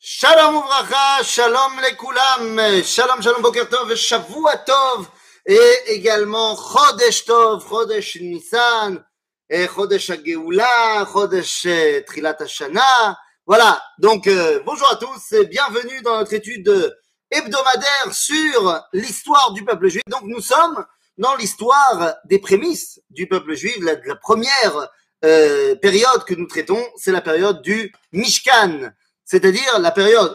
Shalom Uvracha, Shalom Lekulam, Shalom Shalom Boker Tov, Shavua Tov, et également Chodesh Tov, Chodesh Nissan, et Chodesh Hageoula, Chodesh euh, Trilat Hashana. Voilà, donc euh, bonjour à tous et bienvenue dans notre étude hebdomadaire sur l'histoire du peuple juif. Donc nous sommes dans l'histoire des prémices du peuple juif, la, la première euh, période que nous traitons, c'est la période du Mishkan c'est-à-dire la période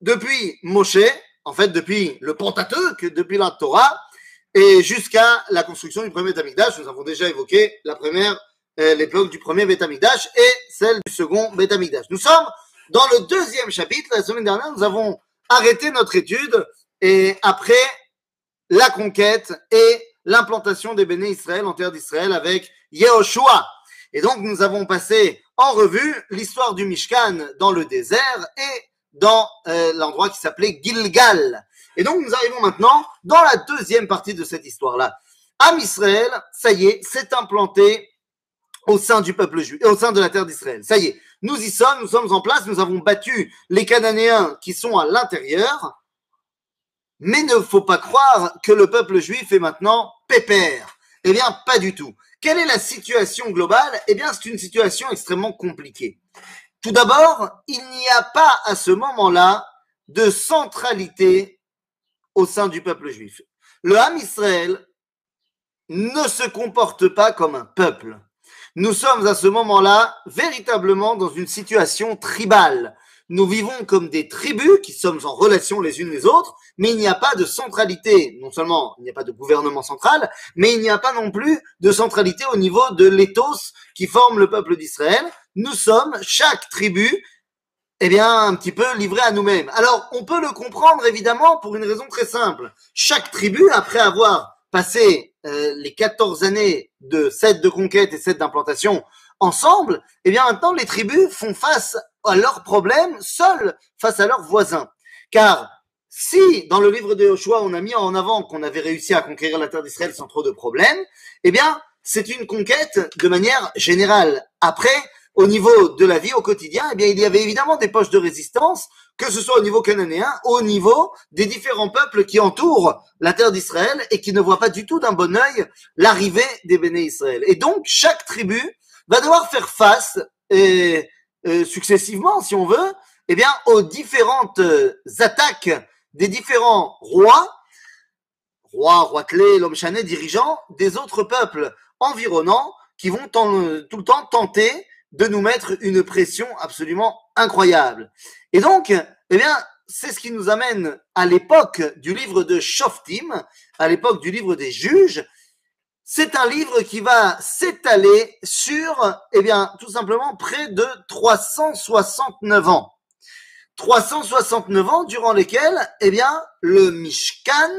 depuis Moshe, en fait depuis le Pentateuque, depuis la Torah, et jusqu'à la construction du premier Betamikdash. Nous avons déjà évoqué la première, euh, l'époque du premier Betamikdash et celle du second Betamikdash. Nous sommes dans le deuxième chapitre. La semaine dernière, nous avons arrêté notre étude et après la conquête et l'implantation des béné Israël en terre d'Israël avec Yehoshua. Et donc, nous avons passé en revue l'histoire du Mishkan dans le désert et dans euh, l'endroit qui s'appelait Gilgal. Et donc nous arrivons maintenant dans la deuxième partie de cette histoire-là. Am Israël, ça y est, s'est implanté au sein du peuple juif, au sein de la terre d'Israël. Ça y est, nous y sommes, nous sommes en place, nous avons battu les Cananéens qui sont à l'intérieur. Mais ne faut pas croire que le peuple juif est maintenant pépère. Eh bien, pas du tout. Quelle est la situation globale? Eh bien, c'est une situation extrêmement compliquée. Tout d'abord, il n'y a pas à ce moment-là de centralité au sein du peuple juif. Le Ham Israël ne se comporte pas comme un peuple. Nous sommes à ce moment-là véritablement dans une situation tribale. Nous vivons comme des tribus qui sommes en relation les unes les autres, mais il n'y a pas de centralité. Non seulement il n'y a pas de gouvernement central, mais il n'y a pas non plus de centralité au niveau de l'éthos qui forme le peuple d'Israël. Nous sommes, chaque tribu, eh bien, un petit peu livré à nous-mêmes. Alors, on peut le comprendre évidemment pour une raison très simple. Chaque tribu, après avoir passé euh, les 14 années de 7 de conquête et 7 d'implantation ensemble, eh bien maintenant les tribus font face à leurs problèmes seuls face à leurs voisins. Car si dans le livre de Joshua on a mis en avant qu'on avait réussi à conquérir la terre d'Israël sans trop de problèmes, eh bien c'est une conquête de manière générale. Après, au niveau de la vie au quotidien, eh bien il y avait évidemment des poches de résistance, que ce soit au niveau cananéen, au niveau des différents peuples qui entourent la terre d'Israël et qui ne voient pas du tout d'un bon œil l'arrivée des béné Israël. Et donc chaque tribu va devoir faire face et euh, successivement, si on veut, eh bien, aux différentes euh, attaques des différents rois, rois, rois clés, l'homme chané, dirigeants des autres peuples environnants qui vont tout le temps tenter de nous mettre une pression absolument incroyable. Et donc, eh bien, c'est ce qui nous amène à l'époque du livre de Shoftim, à l'époque du livre des juges, c'est un livre qui va s'étaler sur, eh bien, tout simplement près de 369 ans. 369 ans durant lesquels, eh bien, le Mishkan,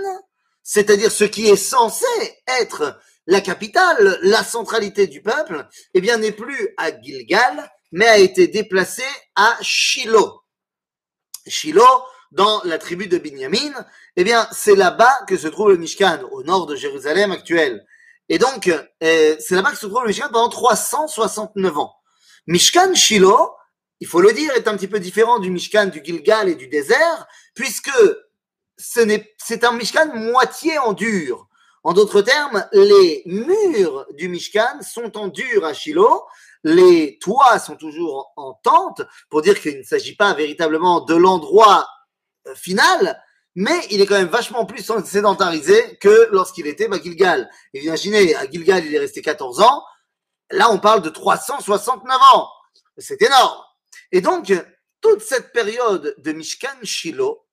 c'est-à-dire ce qui est censé être la capitale, la centralité du peuple, eh bien, n'est plus à Gilgal, mais a été déplacé à Shiloh. Shiloh, dans la tribu de Binyamin, eh bien, c'est là-bas que se trouve le Mishkan, au nord de Jérusalem actuelle. Et donc, euh, c'est là-bas que se trouve le Mishkan pendant 369 ans. Mishkan Shiloh, il faut le dire, est un petit peu différent du Mishkan du Gilgal et du désert, puisque c'est un Mishkan moitié en dur. En d'autres termes, les murs du Mishkan sont en dur à Shiloh, les toits sont toujours en tente, pour dire qu'il ne s'agit pas véritablement de l'endroit euh, final, mais il est quand même vachement plus sédentarisé que lorsqu'il était à Gilgal. imaginez, à Gilgal, il est resté 14 ans. Là, on parle de 369 ans. C'est énorme. Et donc, toute cette période de Mishkan Shiloh,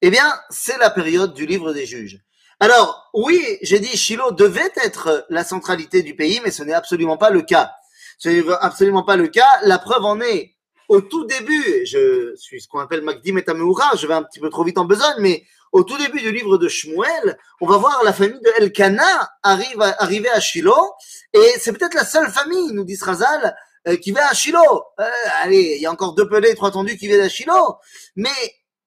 eh bien, c'est la période du livre des juges. Alors, oui, j'ai dit Shiloh devait être la centralité du pays, mais ce n'est absolument pas le cas. Ce n'est absolument pas le cas. La preuve en est au tout début, je suis ce qu'on appelle Magdim et je vais un petit peu trop vite en besogne, mais au tout début du livre de Shmuel, on va voir la famille de Elkana arrive à, arriver à Shiloh, et c'est peut-être la seule famille, nous dit Srazal, euh, qui va à Shiloh. Euh, allez, il y a encore deux pelés, trois tendus qui viennent à Shiloh, mais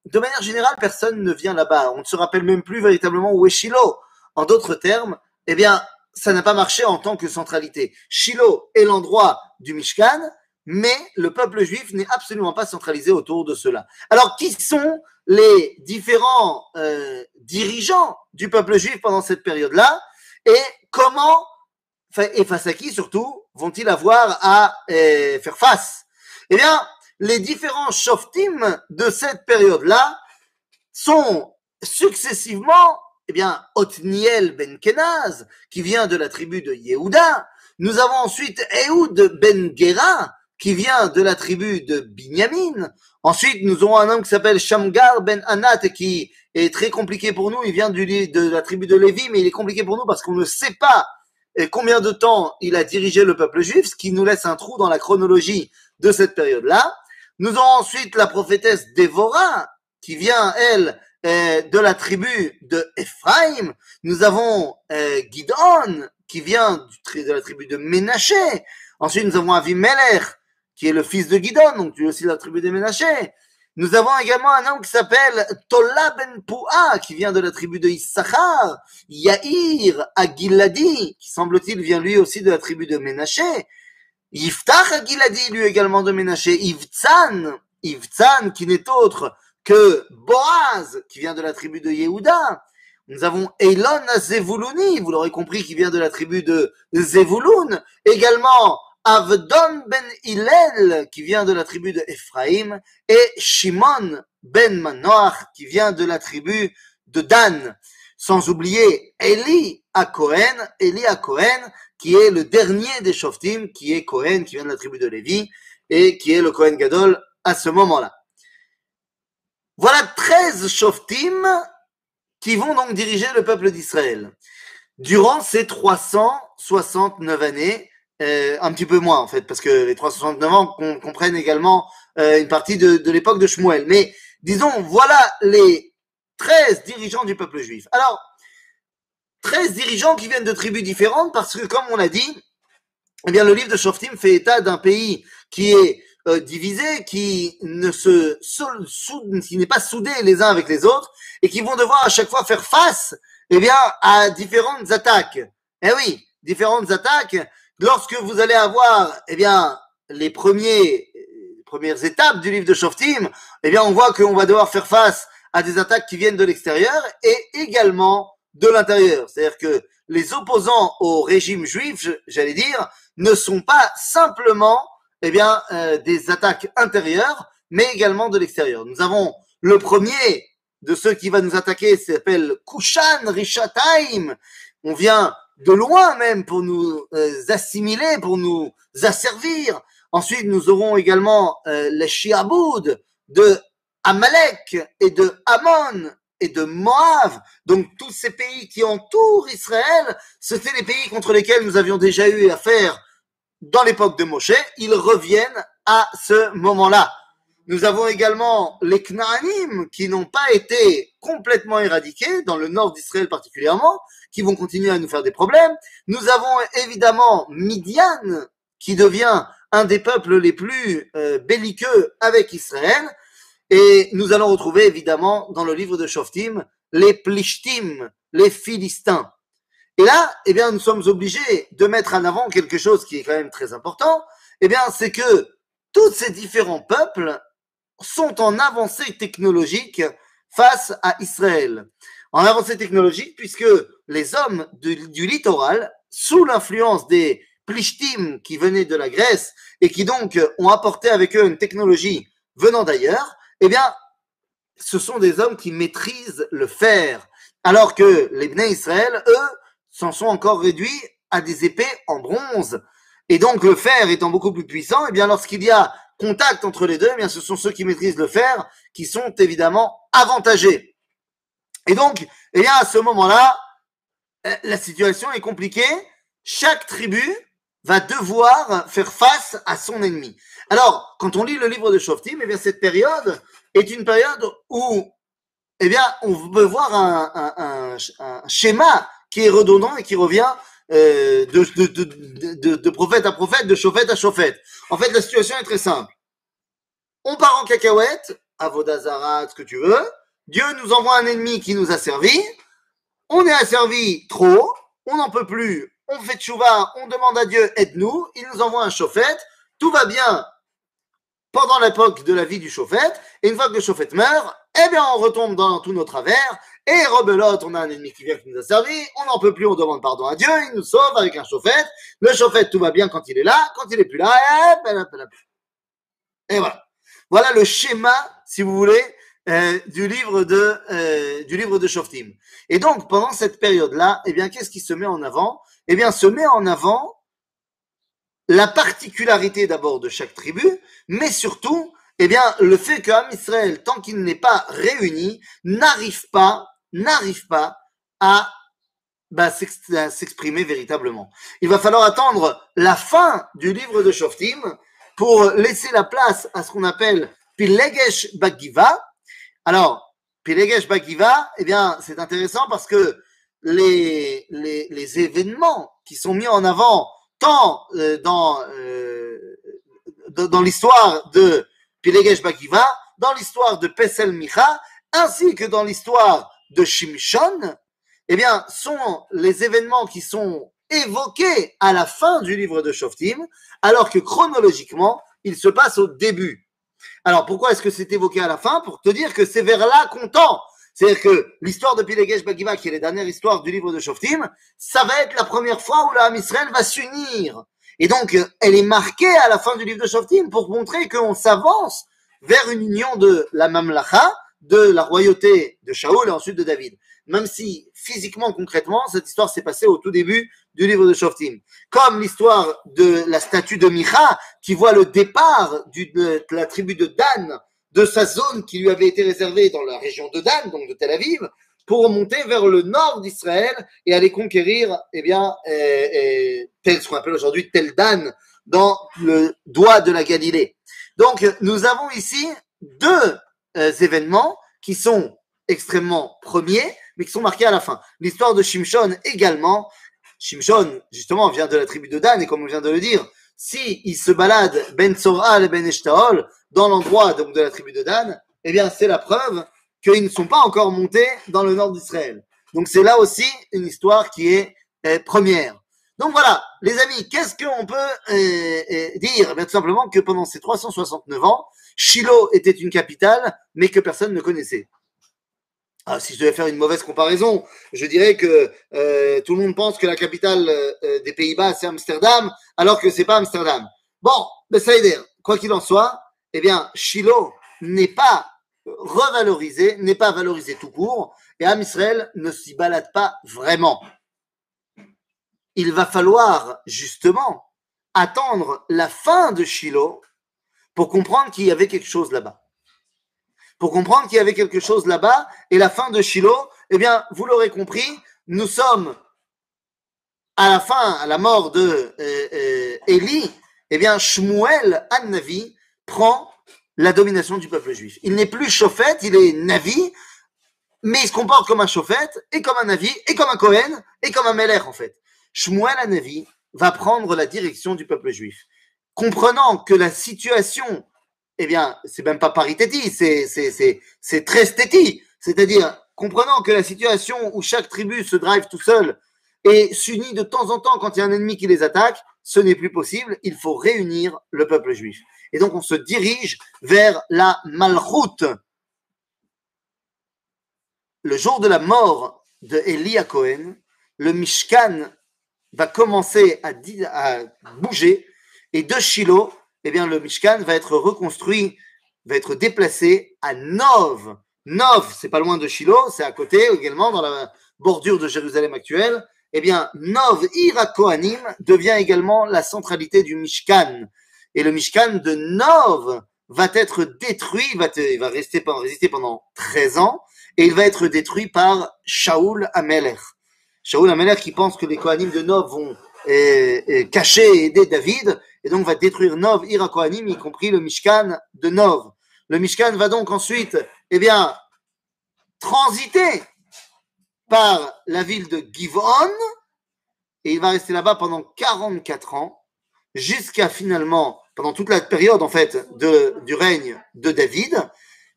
de manière générale, personne ne vient là-bas. On ne se rappelle même plus véritablement où est Shiloh. En d'autres termes, eh bien, ça n'a pas marché en tant que centralité. Shiloh est l'endroit du Mishkan, mais le peuple juif n'est absolument pas centralisé autour de cela. Alors, qui sont les différents euh, dirigeants du peuple juif pendant cette période-là et comment, et face à qui surtout, vont-ils avoir à euh, faire face? Eh bien, les différents shoftim de cette période-là sont successivement, eh bien, Otniel ben Kenaz, qui vient de la tribu de Yehuda. Nous avons ensuite Ehud ben Gera, qui vient de la tribu de Binyamin. Ensuite, nous aurons un homme qui s'appelle Shamgar ben Anat, qui est très compliqué pour nous. Il vient du, de la tribu de Lévi, mais il est compliqué pour nous parce qu'on ne sait pas eh, combien de temps il a dirigé le peuple juif, ce qui nous laisse un trou dans la chronologie de cette période-là. Nous aurons ensuite la prophétesse Dévorah, qui vient, elle, eh, de la tribu de Ephraim. Nous avons eh, Gidon, qui vient de la tribu de Ménaché. Ensuite, nous avons Avimelech, qui est le fils de Gidon, donc es aussi de la tribu des Ménaché. Nous avons également un homme qui s'appelle Tola ben Poua, qui vient de la tribu de Issachar, Yair Agiladi, qui semble-t-il vient lui aussi de la tribu de Ménaché, Yiftach Agiladi, lui également de Ménaché, Ivtsan, Ivtsan, qui n'est autre que Boaz, qui vient de la tribu de Yehuda. Nous avons Eilon Zevuluni, vous l'aurez compris, qui vient de la tribu de Zevulun. Également, Avdon ben Hillel, qui vient de la tribu de Ephraim, et Shimon ben Manoach, qui vient de la tribu de Dan. Sans oublier Eli à Cohen, Eli à Cohen, qui est le dernier des Shoftim, qui est Cohen, qui vient de la tribu de Lévi, et qui est le Cohen Gadol à ce moment-là. Voilà 13 Shoftim qui vont donc diriger le peuple d'Israël. Durant ces 369 années, euh, un petit peu moins en fait, parce que les 369 ans comprennent également euh, une partie de, de l'époque de Shmuel. Mais disons, voilà les 13 dirigeants du peuple juif. Alors, 13 dirigeants qui viennent de tribus différentes, parce que comme on l'a dit, eh bien, le livre de Shoftim fait état d'un pays qui est euh, divisé, qui ne se qui n'est pas soudé les uns avec les autres, et qui vont devoir à chaque fois faire face, eh bien, à différentes attaques. Eh oui, différentes attaques lorsque vous allez avoir, eh bien, les premiers, premières étapes du livre de Shoftim, eh bien, on voit qu'on va devoir faire face à des attaques qui viennent de l'extérieur et également de l'intérieur. C'est-à-dire que les opposants au régime juif, j'allais dire, ne sont pas simplement, eh bien, euh, des attaques intérieures, mais également de l'extérieur. Nous avons le premier de ceux qui va nous attaquer, s'appelle Kushan Rishataim. On vient de loin même pour nous euh, assimiler, pour nous asservir. Ensuite, nous aurons également euh, les Shiaboud de Amalek et de Ammon et de Moab. Donc tous ces pays qui entourent Israël, c'était les pays contre lesquels nous avions déjà eu affaire dans l'époque de Moshe. Ils reviennent à ce moment-là. Nous avons également les Knaanim qui n'ont pas été complètement éradiqués, dans le nord d'Israël particulièrement, qui vont continuer à nous faire des problèmes. Nous avons évidemment Midian qui devient un des peuples les plus euh, belliqueux avec Israël. Et nous allons retrouver évidemment dans le livre de Shoftim les Plishtim, les Philistins. Et là, eh bien, nous sommes obligés de mettre en avant quelque chose qui est quand même très important. Eh bien, c'est que tous ces différents peuples sont en avancée technologique face à Israël. En avancée technologique, puisque les hommes du, littoral, sous l'influence des Plishtim qui venaient de la Grèce et qui donc ont apporté avec eux une technologie venant d'ailleurs, eh bien, ce sont des hommes qui maîtrisent le fer, alors que les Bnei Israël, eux, s'en sont encore réduits à des épées en bronze. Et donc le fer étant beaucoup plus puissant, eh bien lorsqu'il y a contact entre les deux, eh bien, ce sont ceux qui maîtrisent le fer qui sont évidemment avantagés. Et donc, eh bien, à ce moment-là, euh, la situation est compliquée. Chaque tribu va devoir faire face à son ennemi. Alors, quand on lit le livre de Shoftim, eh bien, cette période est une période où, eh bien, on peut voir un, schéma qui est redondant et qui revient euh, de, de, de, prophète à prophète, de chauffette à chauffette. En fait, la situation est très simple. On part en cacahuète, à Vodazara, ce que tu veux. Dieu nous envoie un ennemi qui nous a servi. On est asservi trop, on n'en peut plus, on fait tchouva, on demande à Dieu, aide-nous. Il nous envoie un chauffette. Tout va bien pendant l'époque de la vie du chauffette, et une fois que le chauffette meurt, eh bien, on retombe dans tous nos travers, et rebelote, on a un ennemi qui vient qui nous a servi, on n'en peut plus, on demande pardon à Dieu, il nous sauve avec un chauffette, le chauffette, tout va bien quand il est là, quand il est plus là, et voilà. Voilà le schéma, si vous voulez, euh, du livre de euh, du livre de Shoftim. Et donc pendant cette période-là, eh bien qu'est-ce qui se met en avant? Eh bien se met en avant la particularité d'abord de chaque tribu, mais surtout eh bien le fait qu'Am Israël, tant qu'il n'est pas réuni, n'arrive pas n'arrive pas à bah, s'exprimer véritablement. Il va falloir attendre la fin du livre de Shoftim pour laisser la place à ce qu'on appelle Pilegesh Bagiva, alors, Pilegesh Bagiva, eh bien, c'est intéressant parce que les, événements qui sont mis en avant tant euh, dans, euh, dans, l'histoire de Pilegesh Bagiva, dans l'histoire de Pesel Micha, ainsi que dans l'histoire de Shimshon, eh bien, sont les événements qui sont évoqués à la fin du livre de Shoftim, alors que chronologiquement, ils se passent au début. Alors pourquoi est-ce que c'est évoqué à la fin? Pour te dire que c'est vers là qu'on tend. C'est-à-dire que l'histoire de Pilegesh Bagiva, qui est la dernière histoire du livre de Shoftim, ça va être la première fois où la Israël va s'unir. Et donc, elle est marquée à la fin du livre de Shoftim pour montrer qu'on s'avance vers une union de la Mamlacha, de la royauté de Shaoul et ensuite de David. Même si physiquement, concrètement, cette histoire s'est passée au tout début du livre de Shoftim. Comme l'histoire de la statue de Micha, qui voit le départ de la tribu de Dan, de sa zone qui lui avait été réservée dans la région de Dan, donc de Tel Aviv, pour monter vers le nord d'Israël et aller conquérir, eh bien, eh, eh, tel ce qu'on appelle aujourd'hui Tel Dan, dans le doigt de la Galilée. Donc, nous avons ici deux euh, événements qui sont extrêmement premiers, mais qui sont marqués à la fin. L'histoire de Shimshon également, Shimshon, justement, vient de la tribu de Dan, et comme on vient de le dire, si il se balade Ben Soral et Ben Eshtaol dans l'endroit donc de la tribu de Dan, eh bien, c'est la preuve qu'ils ne sont pas encore montés dans le nord d'Israël. Donc, c'est là aussi une histoire qui est euh, première. Donc voilà, les amis, qu'est-ce qu'on peut euh, euh, dire? Eh Tout simplement que pendant ces 369 ans, Shiloh était une capitale, mais que personne ne connaissait. Ah, si je devais faire une mauvaise comparaison, je dirais que tout le monde pense que la capitale des Pays-Bas c'est Amsterdam, alors que c'est pas Amsterdam. Bon, mais ça dire, quoi qu'il en soit, eh bien, Shiloh n'est pas revalorisé, n'est pas valorisé tout court, et Am Israël ne s'y balade pas vraiment. Il va falloir justement attendre la fin de Shiloh pour comprendre qu'il y avait quelque chose là-bas pour comprendre qu'il y avait quelque chose là-bas. Et la fin de Shiloh, eh bien, vous l'aurez compris, nous sommes à la fin, à la mort de euh, euh eh bien, Shmuel An-Navi prend la domination du peuple juif. Il n'est plus chauffette, il est Navi, mais il se comporte comme un chauffette, et comme un Navi, et comme un Cohen, et comme un Meller, en fait. Shmuel An-Navi va prendre la direction du peuple juif. Comprenant que la situation eh bien, c'est même pas paritéti, c'est très stéti. C'est-à-dire, comprenant que la situation où chaque tribu se drive tout seul et s'unit de temps en temps quand il y a un ennemi qui les attaque, ce n'est plus possible. Il faut réunir le peuple juif. Et donc, on se dirige vers la malchoute. Le jour de la mort de Elia Cohen, le Mishkan va commencer à, bouger et de Shiloh, eh bien, le Mishkan va être reconstruit, va être déplacé à Nov. Nov, c'est pas loin de Shiloh, c'est à côté également, dans la bordure de Jérusalem actuelle. Eh bien, Nov Irakoanim devient également la centralité du Mishkan. Et le Mishkan de Nov va être détruit, va il va rester, résister pendant 13 ans, et il va être détruit par Shaoul Amelech. Shaoul Amelech qui pense que les Kohanim de Nov vont eh, eh, cacher et aider David, et donc va détruire Nov, Irakoanim, y compris le Mishkan de Nov. Le Mishkan va donc ensuite, eh bien, transiter par la ville de Givon, et il va rester là-bas pendant 44 ans, jusqu'à finalement, pendant toute la période en fait de, du règne de David,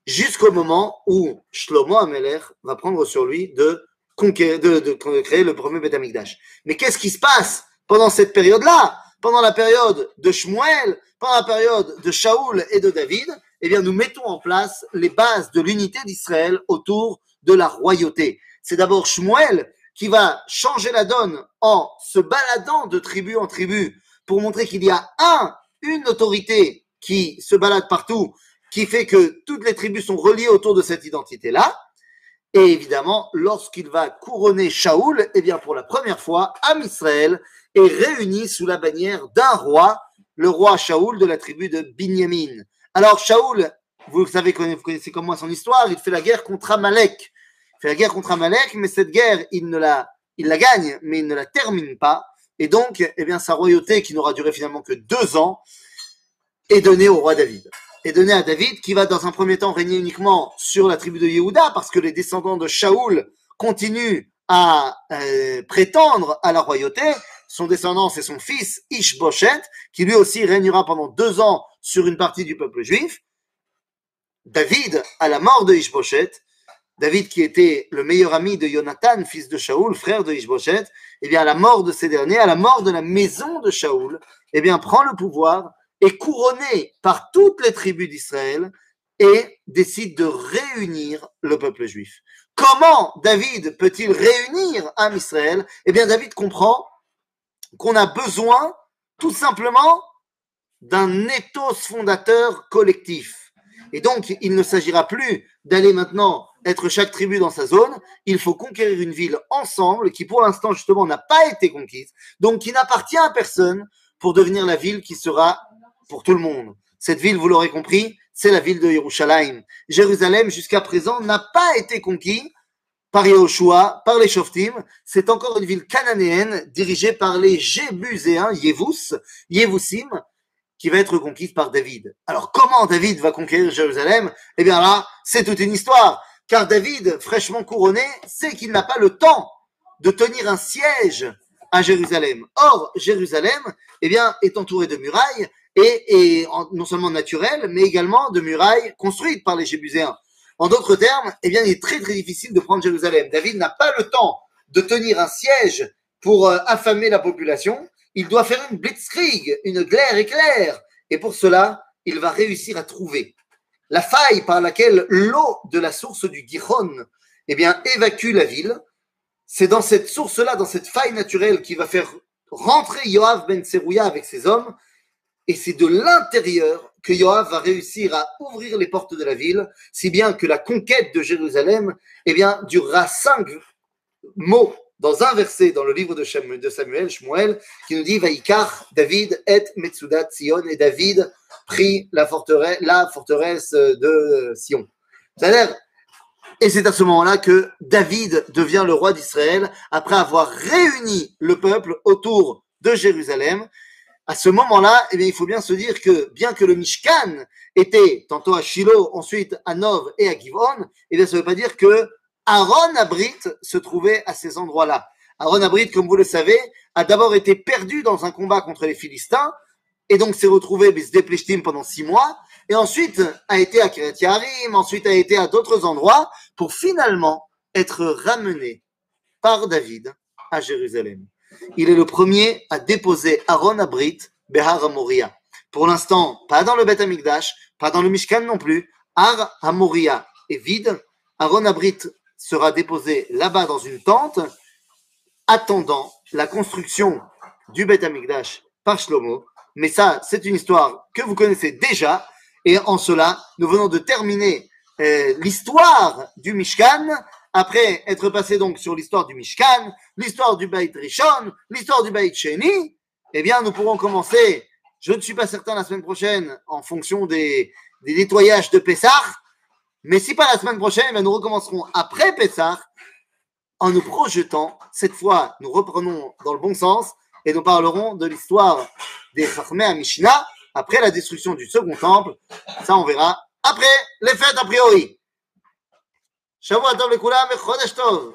jusqu'au moment où Shlomo Ameler va prendre sur lui de, de, de créer le premier Beth Mais qu'est-ce qui se passe pendant cette période-là? Pendant la période de Shmuel, pendant la période de Shaoul et de David, eh bien, nous mettons en place les bases de l'unité d'Israël autour de la royauté. C'est d'abord Shmuel qui va changer la donne en se baladant de tribu en tribu pour montrer qu'il y a un, une autorité qui se balade partout, qui fait que toutes les tribus sont reliées autour de cette identité-là. Et évidemment, lorsqu'il va couronner Shaoul, eh bien, pour la première fois, Am Israël est réuni sous la bannière d'un roi, le roi Shaoul de la tribu de Binyamin. Alors, Shaoul, vous savez, vous connaissez comme moi son histoire, il fait la guerre contre Amalek. Il fait la guerre contre Amalek, mais cette guerre, il ne il la gagne, mais il ne la termine pas. Et donc, eh bien, sa royauté, qui n'aura duré finalement que deux ans, est donnée au roi David. Est donnée à David, qui va dans un premier temps régner uniquement sur la tribu de Yehuda, parce que les descendants de Shaoul continuent à euh, prétendre à la royauté. Son descendant, c'est son fils Ishboshet, qui lui aussi régnera pendant deux ans sur une partie du peuple juif. David, à la mort de Ishboshet, David qui était le meilleur ami de Jonathan, fils de Shaoul, frère de Ishboshet, eh bien à la mort de ces derniers, à la mort de la maison de Shaoul, eh bien prend le pouvoir, est couronné par toutes les tribus d'Israël et décide de réunir le peuple juif. Comment David peut-il réunir un Israël? Eh bien David comprend qu'on a besoin tout simplement d'un ethos fondateur collectif. Et donc, il ne s'agira plus d'aller maintenant être chaque tribu dans sa zone. Il faut conquérir une ville ensemble qui, pour l'instant, justement, n'a pas été conquise, donc qui n'appartient à personne pour devenir la ville qui sera pour tout le monde. Cette ville, vous l'aurez compris, c'est la ville de Jérusalem. Jérusalem, jusqu'à présent, n'a pas été conquise par Yahushua, par les Shoftim. C'est encore une ville cananéenne dirigée par les Jébuséens, Yevus, Yevusim, qui va être conquise par David. Alors comment David va conquérir Jérusalem? Eh bien là, c'est toute une histoire. Car David, fraîchement couronné, sait qu'il n'a pas le temps de tenir un siège à Jérusalem. Or, Jérusalem, eh bien, est entouré de murailles et, non seulement naturelles, mais également de murailles construites par les Jébuséens. En d'autres termes, eh bien, il est très très difficile de prendre Jérusalem. David n'a pas le temps de tenir un siège pour euh, affamer la population il doit faire une blitzkrieg, une glaire éclair. Et pour cela, il va réussir à trouver la faille par laquelle l'eau de la source du Gihon eh évacue la ville. C'est dans cette source-là, dans cette faille naturelle, qui va faire rentrer Yoav ben Serouya avec ses hommes. Et c'est de l'intérieur que Yoav va réussir à ouvrir les portes de la ville, si bien que la conquête de Jérusalem eh bien, durera cinq mots dans un verset dans le livre de Samuel, Shmuel, qui nous dit Vaikar, David et Metsudat Sion, et David prit la forteresse, la forteresse de Sion. Et c'est à ce moment-là que David devient le roi d'Israël après avoir réuni le peuple autour de Jérusalem. À ce moment-là, eh bien, il faut bien se dire que bien que le Mishkan était tantôt à Shiloh, ensuite à Nov et à Givon, eh bien, ça ne veut pas dire que Aaron Abrit se trouvait à ces endroits-là. Aaron Abrit, comme vous le savez, a d'abord été perdu dans un combat contre les Philistins, et donc s'est retrouvé Bisdeplishtim pendant six mois, et ensuite a été à Kiryat Yarim, ensuite a été à d'autres endroits, pour finalement être ramené par David à Jérusalem. Il est le premier à déposer Aaron Abrit Behar Amoria. Pour l'instant, pas dans le Beth Amikdash, pas dans le Mishkan non plus. Ar Amoria est vide. Aaron Abrit sera déposé là-bas dans une tente, attendant la construction du Beth Amikdash par Shlomo. Mais ça, c'est une histoire que vous connaissez déjà. Et en cela, nous venons de terminer euh, l'histoire du Mishkan, après être passé donc sur l'histoire du Mishkan, l'histoire du Beit Rishon, l'histoire du Beit Sheni. Eh bien, nous pourrons commencer, je ne suis pas certain la semaine prochaine, en fonction des, des nettoyages de Pessah, mais si pas la semaine prochaine, ben, nous recommencerons après Pessah en nous projetant. Cette fois, nous reprenons dans le bon sens et nous parlerons de l'histoire des Chachmei à Mishnah après la destruction du second temple. Ça, on verra après les fêtes a priori. Shavua tov chodesh tov.